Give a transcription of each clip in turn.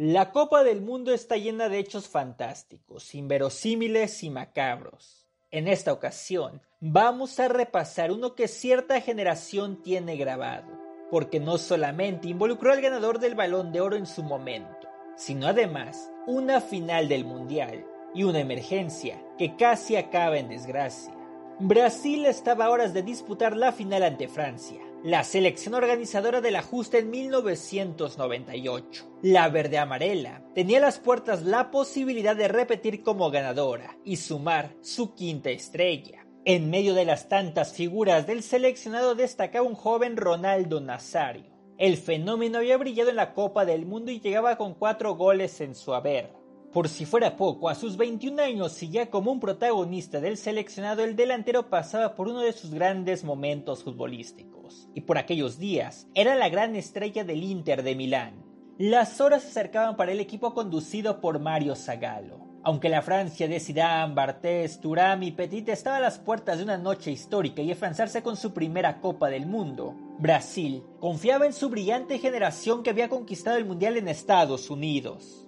La Copa del Mundo está llena de hechos fantásticos, inverosímiles y macabros. En esta ocasión, vamos a repasar uno que cierta generación tiene grabado, porque no solamente involucró al ganador del balón de oro en su momento, sino además una final del Mundial y una emergencia que casi acaba en desgracia. Brasil estaba a horas de disputar la final ante Francia, la selección organizadora de la justa en 1998. La verde amarela tenía a las puertas la posibilidad de repetir como ganadora y sumar su quinta estrella. En medio de las tantas figuras del seleccionado destacaba un joven Ronaldo Nazario. El fenómeno había brillado en la Copa del Mundo y llegaba con cuatro goles en su haber. Por si fuera poco, a sus 21 años y ya como un protagonista del seleccionado, el delantero pasaba por uno de sus grandes momentos futbolísticos. Y por aquellos días, era la gran estrella del Inter de Milán. Las horas se acercaban para el equipo conducido por Mario Zagallo. Aunque la Francia de Zidane, Bartés, Thuram y Petit estaba a las puertas de una noche histórica y afianzarse con su primera Copa del Mundo, Brasil confiaba en su brillante generación que había conquistado el Mundial en Estados Unidos.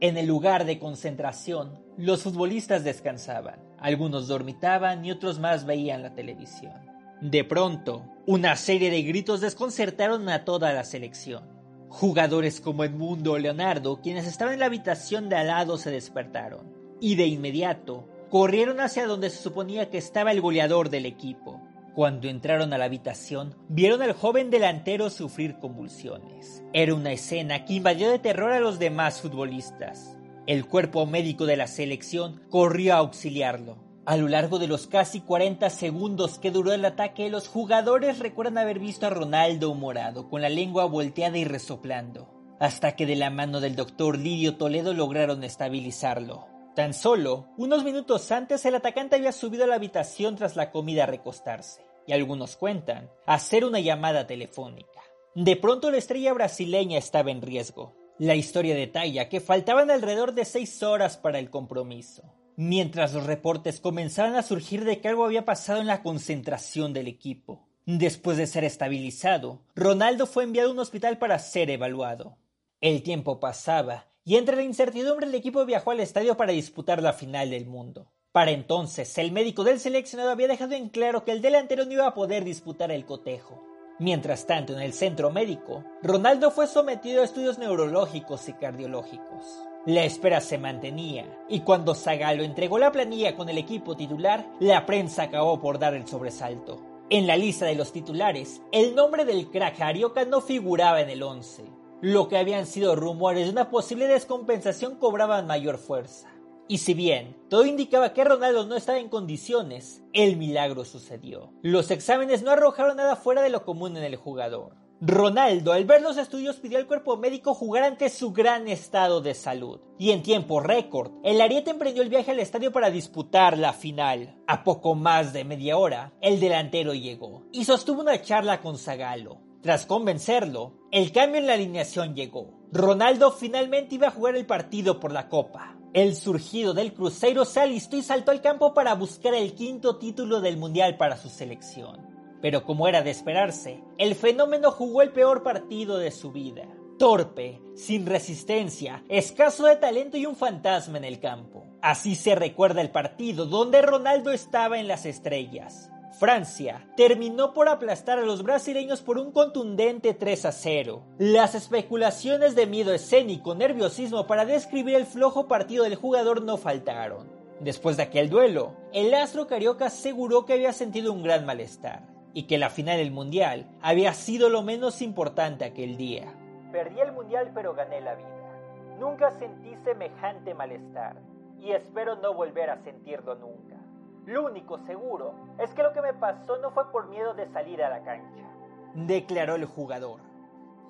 En el lugar de concentración, los futbolistas descansaban. Algunos dormitaban y otros más veían la televisión. De pronto, una serie de gritos desconcertaron a toda la selección. Jugadores como Edmundo o Leonardo, quienes estaban en la habitación de al lado, se despertaron. Y de inmediato, corrieron hacia donde se suponía que estaba el goleador del equipo. Cuando entraron a la habitación, vieron al joven delantero sufrir convulsiones. Era una escena que invadió de terror a los demás futbolistas. El cuerpo médico de la selección corrió a auxiliarlo. A lo largo de los casi 40 segundos que duró el ataque, los jugadores recuerdan haber visto a Ronaldo morado, con la lengua volteada y resoplando, hasta que de la mano del doctor Lidio Toledo lograron estabilizarlo. Tan solo unos minutos antes el atacante había subido a la habitación tras la comida a recostarse y algunos cuentan, hacer una llamada telefónica. De pronto la estrella brasileña estaba en riesgo. La historia detalla que faltaban alrededor de seis horas para el compromiso, mientras los reportes comenzaban a surgir de que algo había pasado en la concentración del equipo. Después de ser estabilizado, Ronaldo fue enviado a un hospital para ser evaluado. El tiempo pasaba y entre la incertidumbre el equipo viajó al estadio para disputar la final del mundo. Para entonces, el médico del seleccionado había dejado en claro que el delantero no iba a poder disputar el cotejo. Mientras tanto, en el centro médico, Ronaldo fue sometido a estudios neurológicos y cardiológicos. La espera se mantenía, y cuando Zagallo entregó la planilla con el equipo titular, la prensa acabó por dar el sobresalto. En la lista de los titulares, el nombre del crack Arioca no figuraba en el 11. Lo que habían sido rumores de una posible descompensación cobraban mayor fuerza. Y si bien todo indicaba que Ronaldo no estaba en condiciones, el milagro sucedió. Los exámenes no arrojaron nada fuera de lo común en el jugador. Ronaldo, al ver los estudios, pidió al cuerpo médico jugar ante su gran estado de salud. Y en tiempo récord, el Ariete emprendió el viaje al estadio para disputar la final. A poco más de media hora, el delantero llegó y sostuvo una charla con Zagallo. Tras convencerlo, el cambio en la alineación llegó. Ronaldo finalmente iba a jugar el partido por la Copa. El surgido del Cruzeiro se alistó y saltó al campo para buscar el quinto título del Mundial para su selección. Pero como era de esperarse, el fenómeno jugó el peor partido de su vida. Torpe, sin resistencia, escaso de talento y un fantasma en el campo. Así se recuerda el partido donde Ronaldo estaba en las estrellas. Francia terminó por aplastar a los brasileños por un contundente 3 a 0. Las especulaciones de miedo escénico, nerviosismo para describir el flojo partido del jugador no faltaron. Después de aquel duelo, el astro carioca aseguró que había sentido un gran malestar y que la final del mundial había sido lo menos importante aquel día. Perdí el mundial pero gané la vida. Nunca sentí semejante malestar y espero no volver a sentirlo nunca. Lo único seguro es que lo que me pasó no fue por miedo de salir a la cancha, declaró el jugador.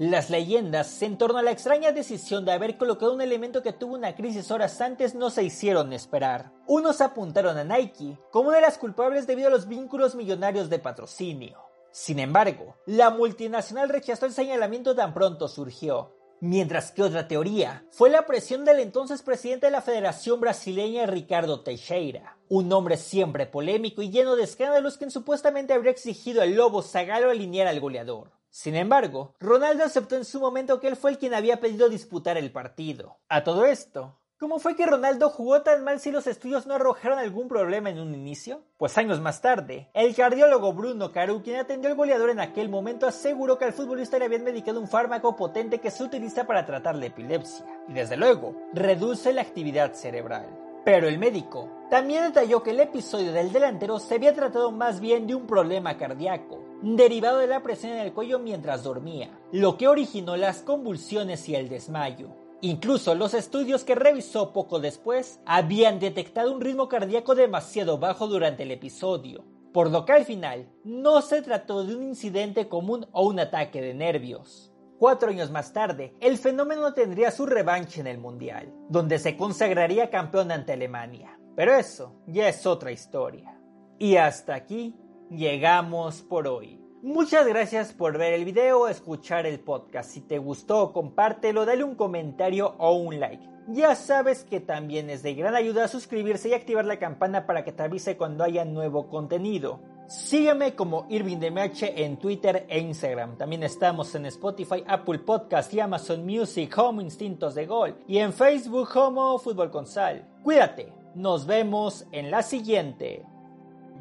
Las leyendas en torno a la extraña decisión de haber colocado un elemento que tuvo una crisis horas antes no se hicieron esperar. Unos apuntaron a Nike como una de las culpables debido a los vínculos millonarios de patrocinio. Sin embargo, la multinacional rechazó el señalamiento tan pronto surgió, Mientras que otra teoría fue la presión del entonces presidente de la Federación Brasileña Ricardo Teixeira, un hombre siempre polémico y lleno de escándalos quien supuestamente habría exigido al Lobo Zagalo alinear al goleador. Sin embargo, Ronaldo aceptó en su momento que él fue el quien había pedido disputar el partido. A todo esto, ¿Cómo fue que Ronaldo jugó tan mal si los estudios no arrojaron algún problema en un inicio? Pues años más tarde, el cardiólogo Bruno Caru, quien atendió al goleador en aquel momento, aseguró que al futbolista le habían medicado un fármaco potente que se utiliza para tratar la epilepsia, y desde luego, reduce la actividad cerebral. Pero el médico también detalló que el episodio del delantero se había tratado más bien de un problema cardíaco, derivado de la presión en el cuello mientras dormía, lo que originó las convulsiones y el desmayo. Incluso los estudios que revisó poco después habían detectado un ritmo cardíaco demasiado bajo durante el episodio, por lo que al final no se trató de un incidente común o un ataque de nervios. Cuatro años más tarde, el fenómeno tendría su revancha en el Mundial, donde se consagraría campeón ante Alemania. Pero eso ya es otra historia. Y hasta aquí llegamos por hoy. Muchas gracias por ver el video escuchar el podcast. Si te gustó, compártelo, dale un comentario o un like. Ya sabes que también es de gran ayuda suscribirse y activar la campana para que te avise cuando haya nuevo contenido. Sígueme como Irving en Twitter e Instagram. También estamos en Spotify, Apple Podcast y Amazon Music como Instintos de Gol. Y en Facebook como Fútbol con Sal. Cuídate. Nos vemos en la siguiente.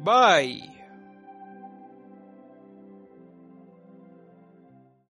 Bye.